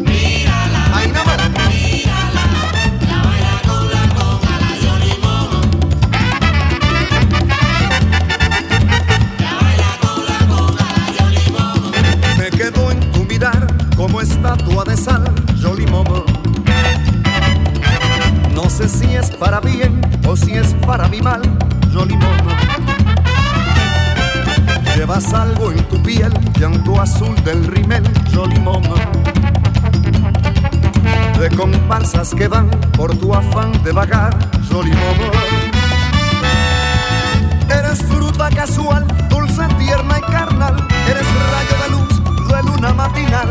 ¡Mírala! La baila con la coma, la Jolimomo. La baila con la coma, la Jolimomo. Me quedo en tu mirar como estatua de sal, Jolimomo. No sé si es para bien o si es para mi mal, Jolimomo. Llevas algo en tu piel, llanto azul del rimel Cholimón. De comparsas que van por tu afán de vagar, Cholimón. Eres fruta casual, dulce, tierna y carnal. Eres rayo de luz de luna matinal,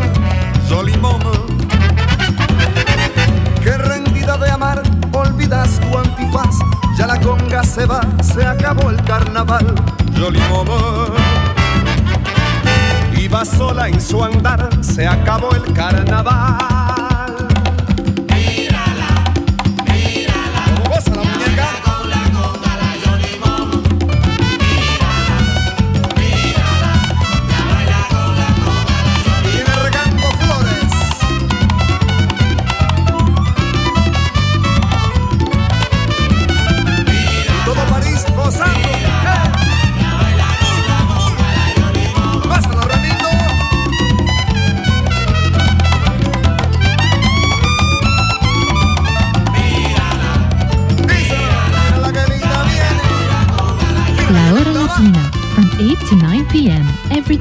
Jolimón. Qué rendida de amar, olvidas tu antifaz. Ya la conga se va, se acabó el carnaval, Jolimón iba sola en su andar, se acabó el carnaval.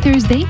Thursday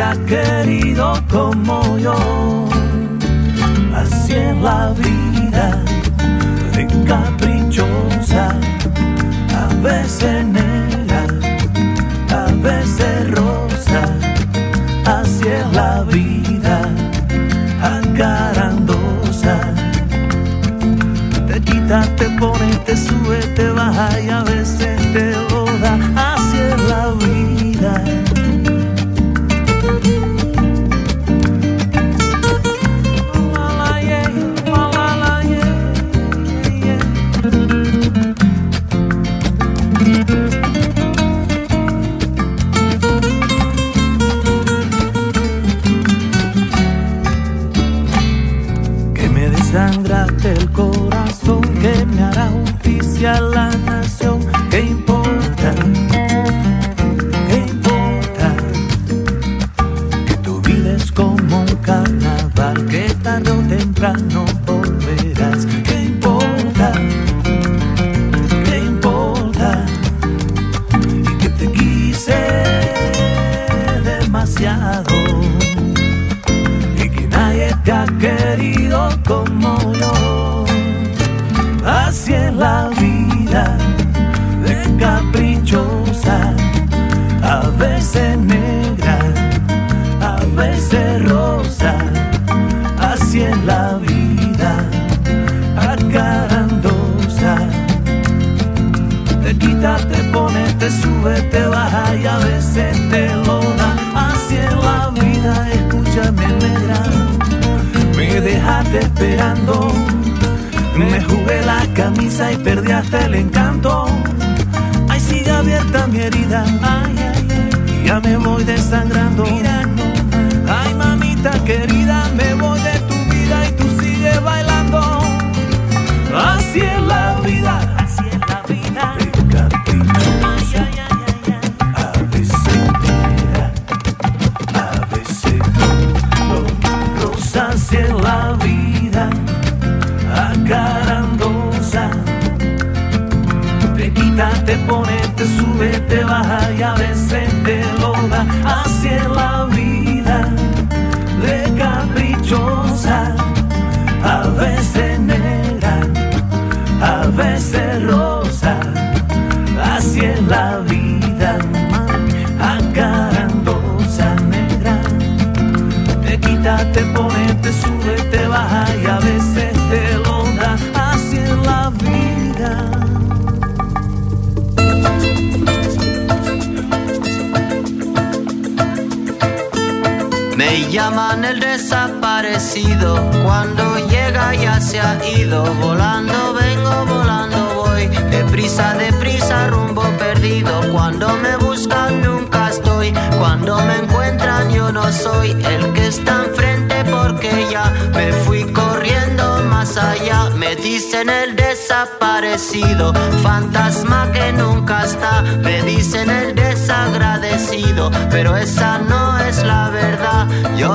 ha querido como yo. Así es la vida de caprichosa, a veces negra, a veces rosa. Así es la vida acarandosa. Te quitas, te pones, te subes, te bajas y a veces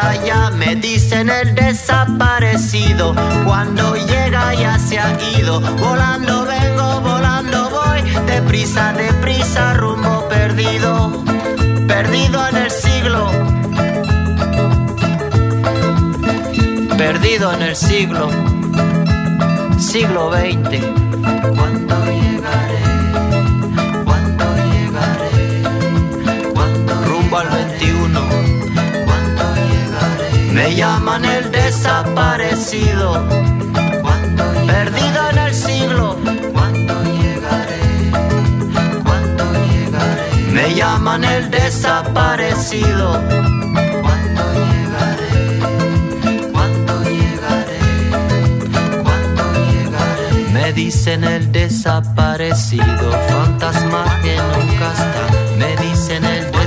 Allá. Me dicen el desaparecido, cuando llega ya se ha ido. Volando vengo, volando voy, deprisa, deprisa, rumbo perdido, perdido en el siglo. Perdido en el siglo siglo XX. ¿Cuándo llegaré? Me llaman el desaparecido. ¿Cuándo Perdido en el siglo. ¿Cuándo llegaré? ¿Cuándo llegaré? Me llaman el desaparecido. ¿Cuándo llegaré? ¿Cuándo llegaré? ¿Cuándo llegaré? Me dicen el desaparecido, fantasma que nunca está. Me dicen el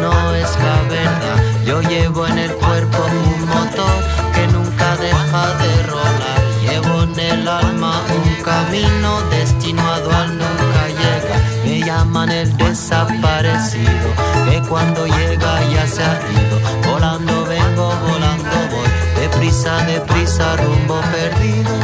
no es la verdad. Yo llevo en el cuerpo un motor que nunca deja de rolar. Llevo en el alma un camino destinado al nunca llega. Me llaman el desaparecido, que cuando llega ya se ha ido. Volando vengo, volando voy, deprisa, deprisa, rumbo perdido.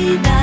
vida.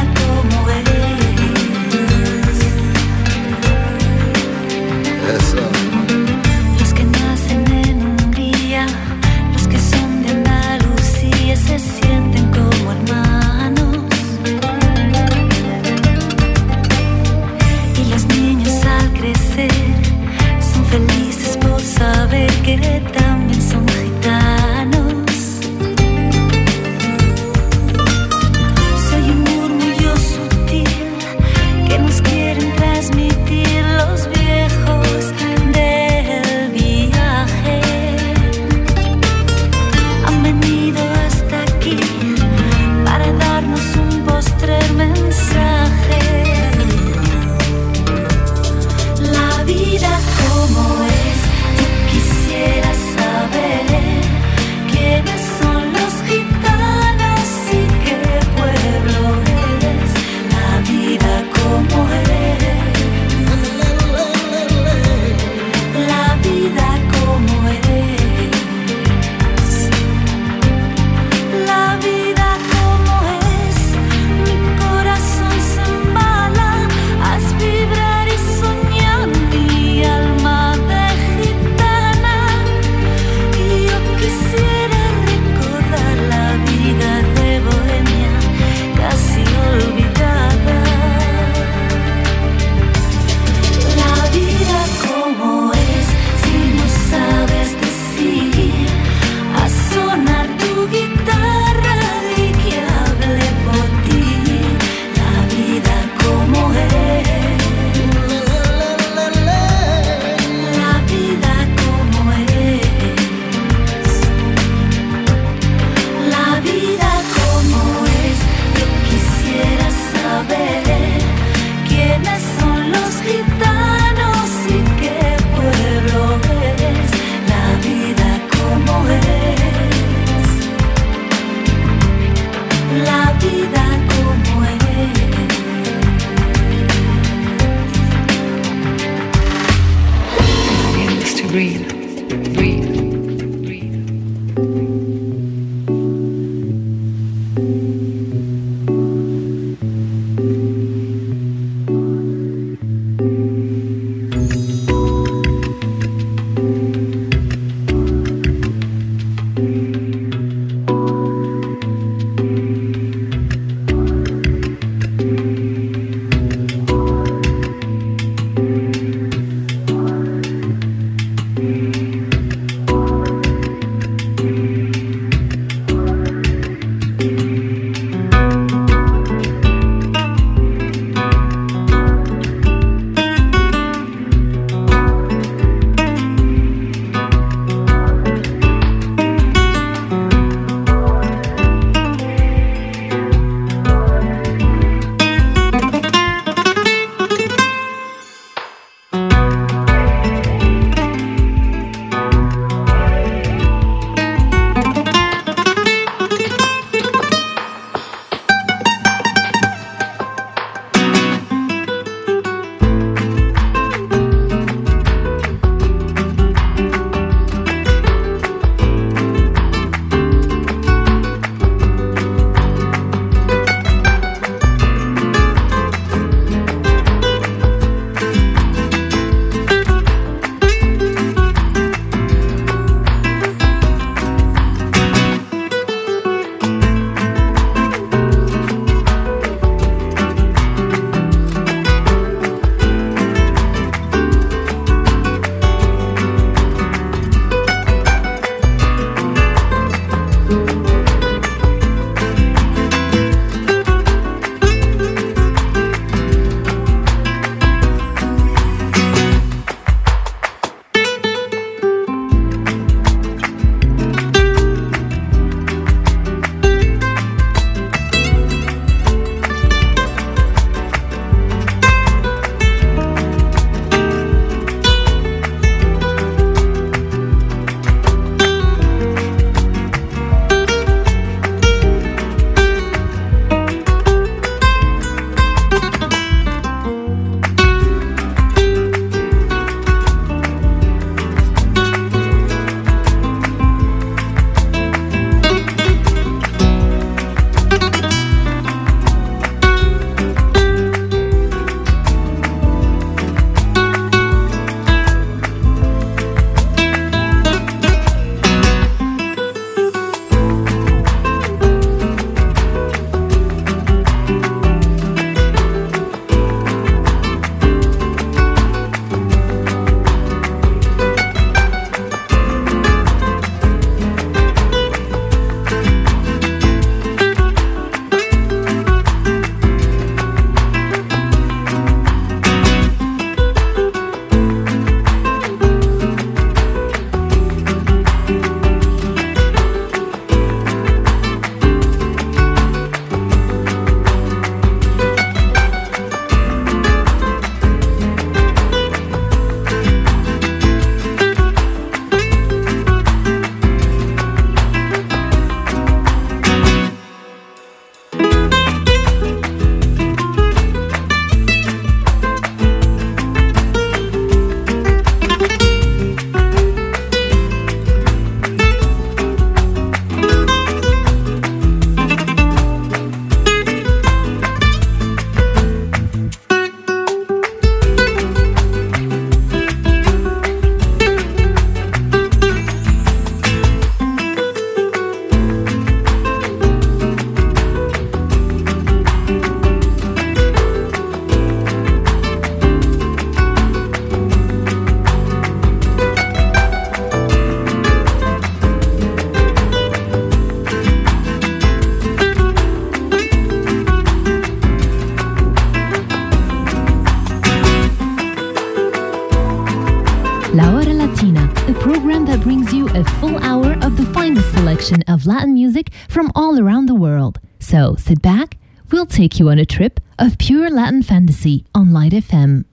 Take you on a trip of pure Latin fantasy on Light FM.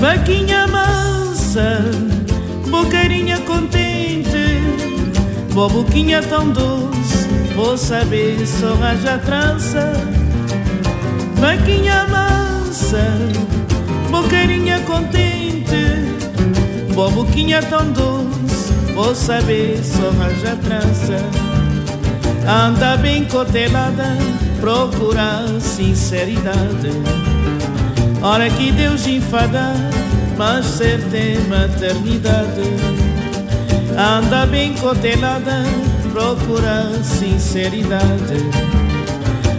Vaquinha mansa, bocarinha contente, Boa boquinha tão doce, vou saber só raja trança. Vaquinha mansa, boqueirinha contente. Boa boquinha tão doce, vou saber só raja trança. Anda bem cotelada, procura sinceridade. Hora que Deus enfada, mas certa é maternidade anda bem cotelada, procura sinceridade.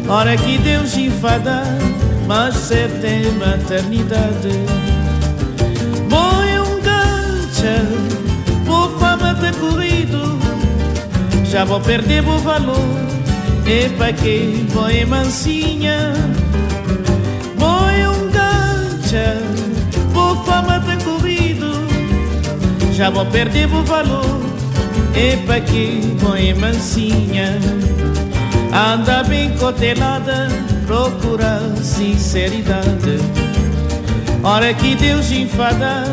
Hora que Deus enfada, mas certa é maternidade. Boi um gancha, vou fama ter corrido, já vou perder o valor. E pra que boi mansinha? Boi um gancha, vou fama ter já vou perder o valor. Epa que põe mansinha, anda bem cotelada, procura sinceridade. Hora que Deus enfada,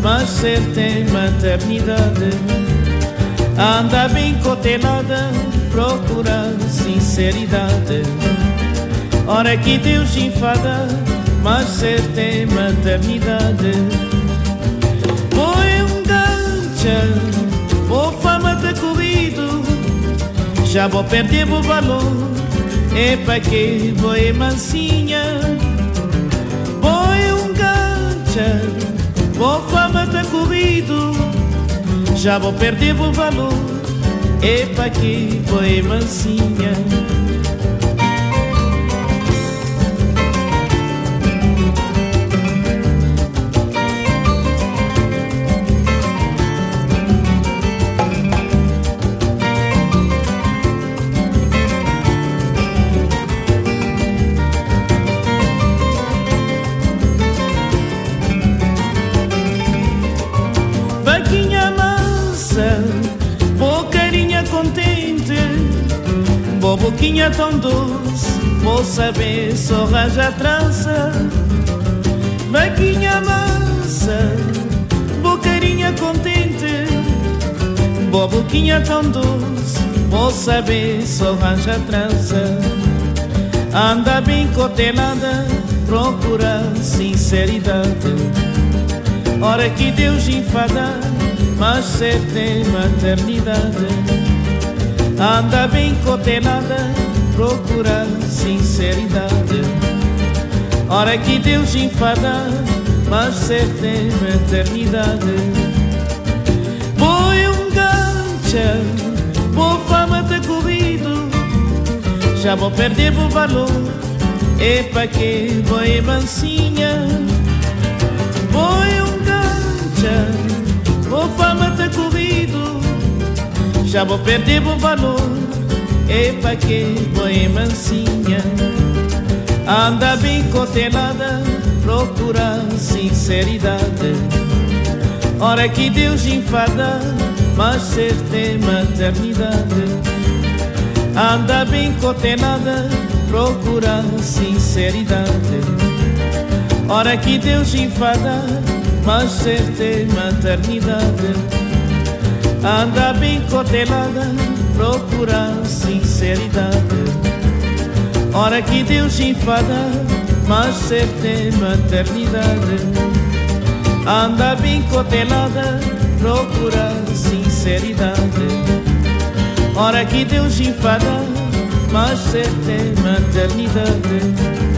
mas certa é maternidade. Anda bem cotelada, procura sinceridade. Hora que Deus enfada, mas certa é maternidade marcha, o fama ter corrido, já vou perder o valor. É Epa que boi mansinha. Boi um gancha Vou fama tá corrido Já vou perder o valor é Epa que boi mansinha. Boquinha tão doce, vou saber só raja trança. Vaquinha mansa, bocarinha contente, boa boquinha tão doce, vou saber só raja trança. Anda bem cotelada, procura sinceridade. Hora que Deus enfada, mas certa é maternidade anda bem cotelada, procura sinceridade. Hora que Deus enfada, mas certa é eternidade. Foi um gancha, por fama ter corrido, já vou perder o valor. E pra que vou mansinha? Foi um gancha, por fama ter corrido já vou perder o valor. Epa que foi mansinha, anda bem cotelada, procura sinceridade. Hora que Deus enfada, mas certa é maternidade. Anda bem cotelada, procura sinceridade. Hora que Deus enfada, mas certa é maternidade anda bem cotelada, procura sinceridade. Hora que Deus enfada, mas certa é maternidade. Anda bem cotelada, procura sinceridade. Hora que Deus enfada, mas certa é maternidade.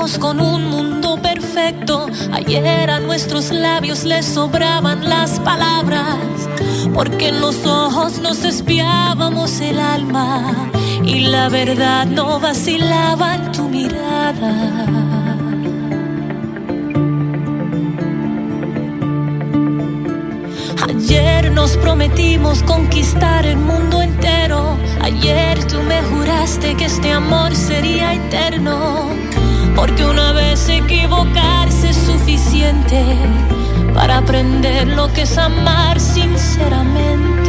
Con un mundo perfecto. Ayer a nuestros labios les sobraban las palabras. Porque en los ojos nos espiábamos el alma. Y la verdad no vacilaba en tu mirada. Ayer nos prometimos conquistar el mundo entero. Ayer tú me juraste que este amor sería eterno. Porque una vez equivocarse es suficiente para aprender lo que es amar sinceramente.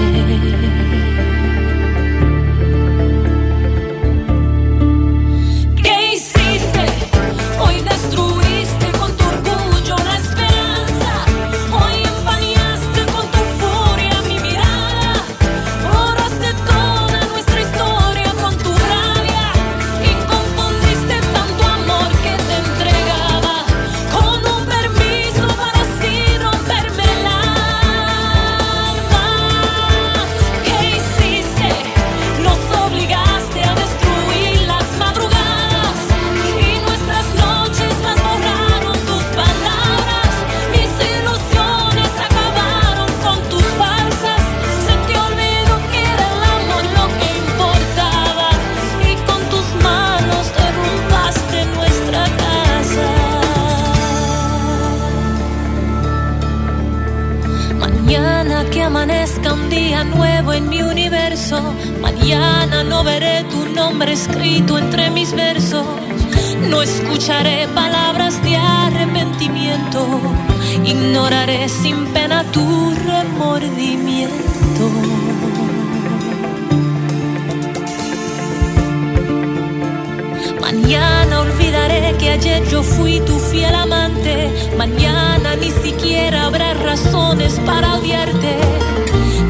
Yo fui tu fiel amante. Mañana ni siquiera habrá razones para odiarte.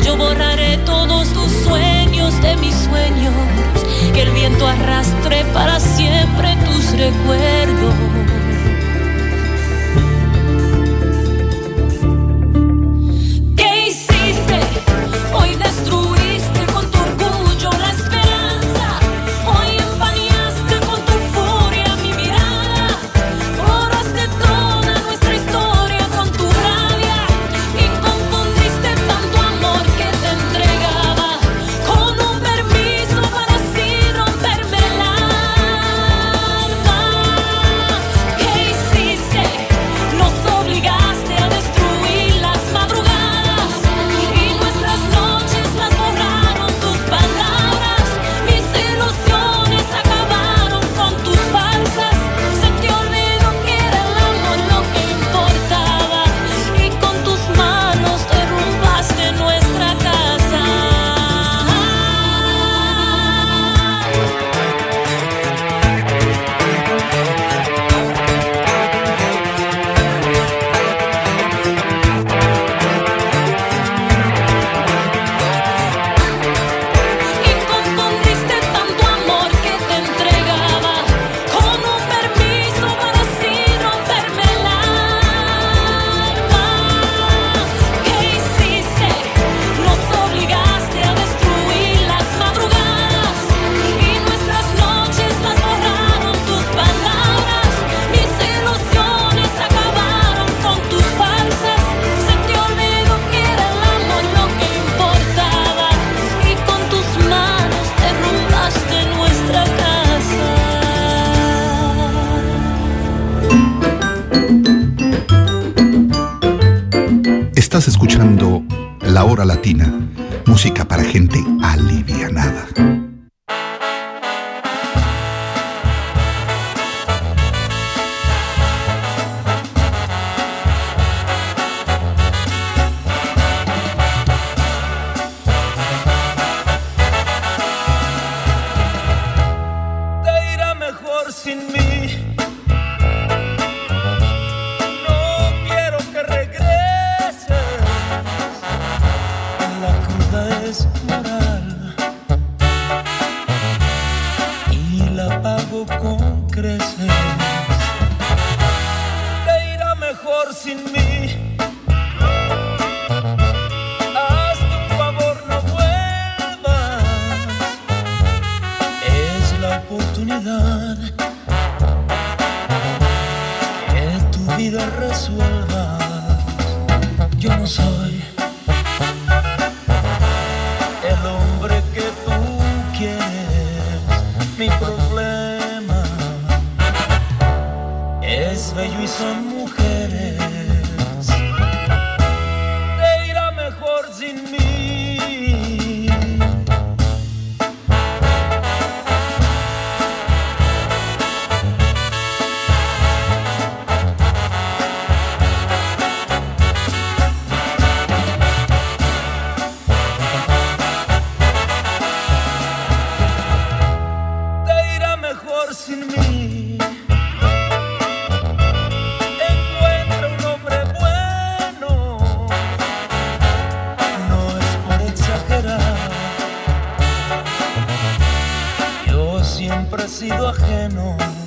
Yo borraré todos tus sueños de mis sueños, que el viento arrastre para siempre tus recuerdos. Música para gente alivianada. Sido ajeno.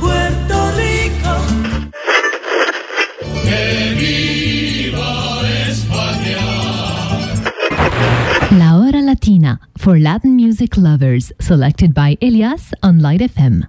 Puerto Rico. La hora latina for Latin music lovers, selected by Elias on Light FM.